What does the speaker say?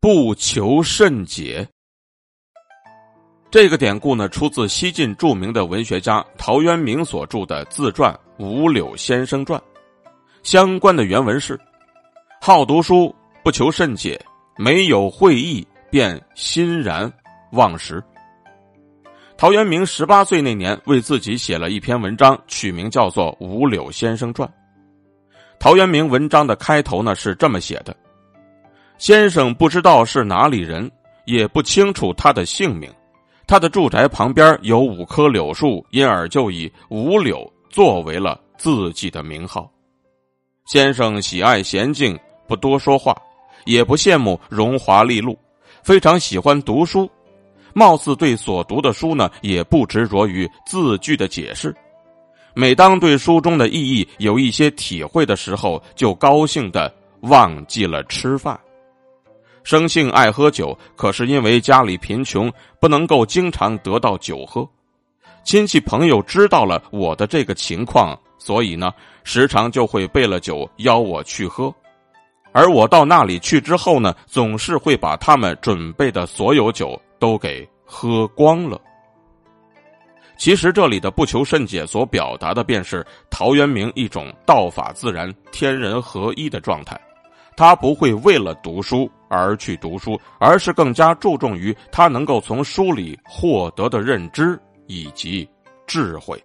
不求甚解。这个典故呢，出自西晋著名的文学家陶渊明所著的自传《五柳先生传》。相关的原文是：“好读书，不求甚解，没有会意，便欣然忘食。”陶渊明十八岁那年，为自己写了一篇文章，取名叫做《五柳先生传》。陶渊明文章的开头呢是这么写的：“先生不知道是哪里人，也不清楚他的姓名。他的住宅旁边有五棵柳树，因而就以五柳作为了自己的名号。先生喜爱娴静，不多说话，也不羡慕荣华利禄，非常喜欢读书，貌似对所读的书呢也不执着于字句的解释。”每当对书中的意义有一些体会的时候，就高兴的忘记了吃饭。生性爱喝酒，可是因为家里贫穷，不能够经常得到酒喝。亲戚朋友知道了我的这个情况，所以呢，时常就会备了酒邀我去喝。而我到那里去之后呢，总是会把他们准备的所有酒都给喝光了。其实这里的不求甚解所表达的，便是陶渊明一种道法自然、天人合一的状态。他不会为了读书而去读书，而是更加注重于他能够从书里获得的认知以及智慧。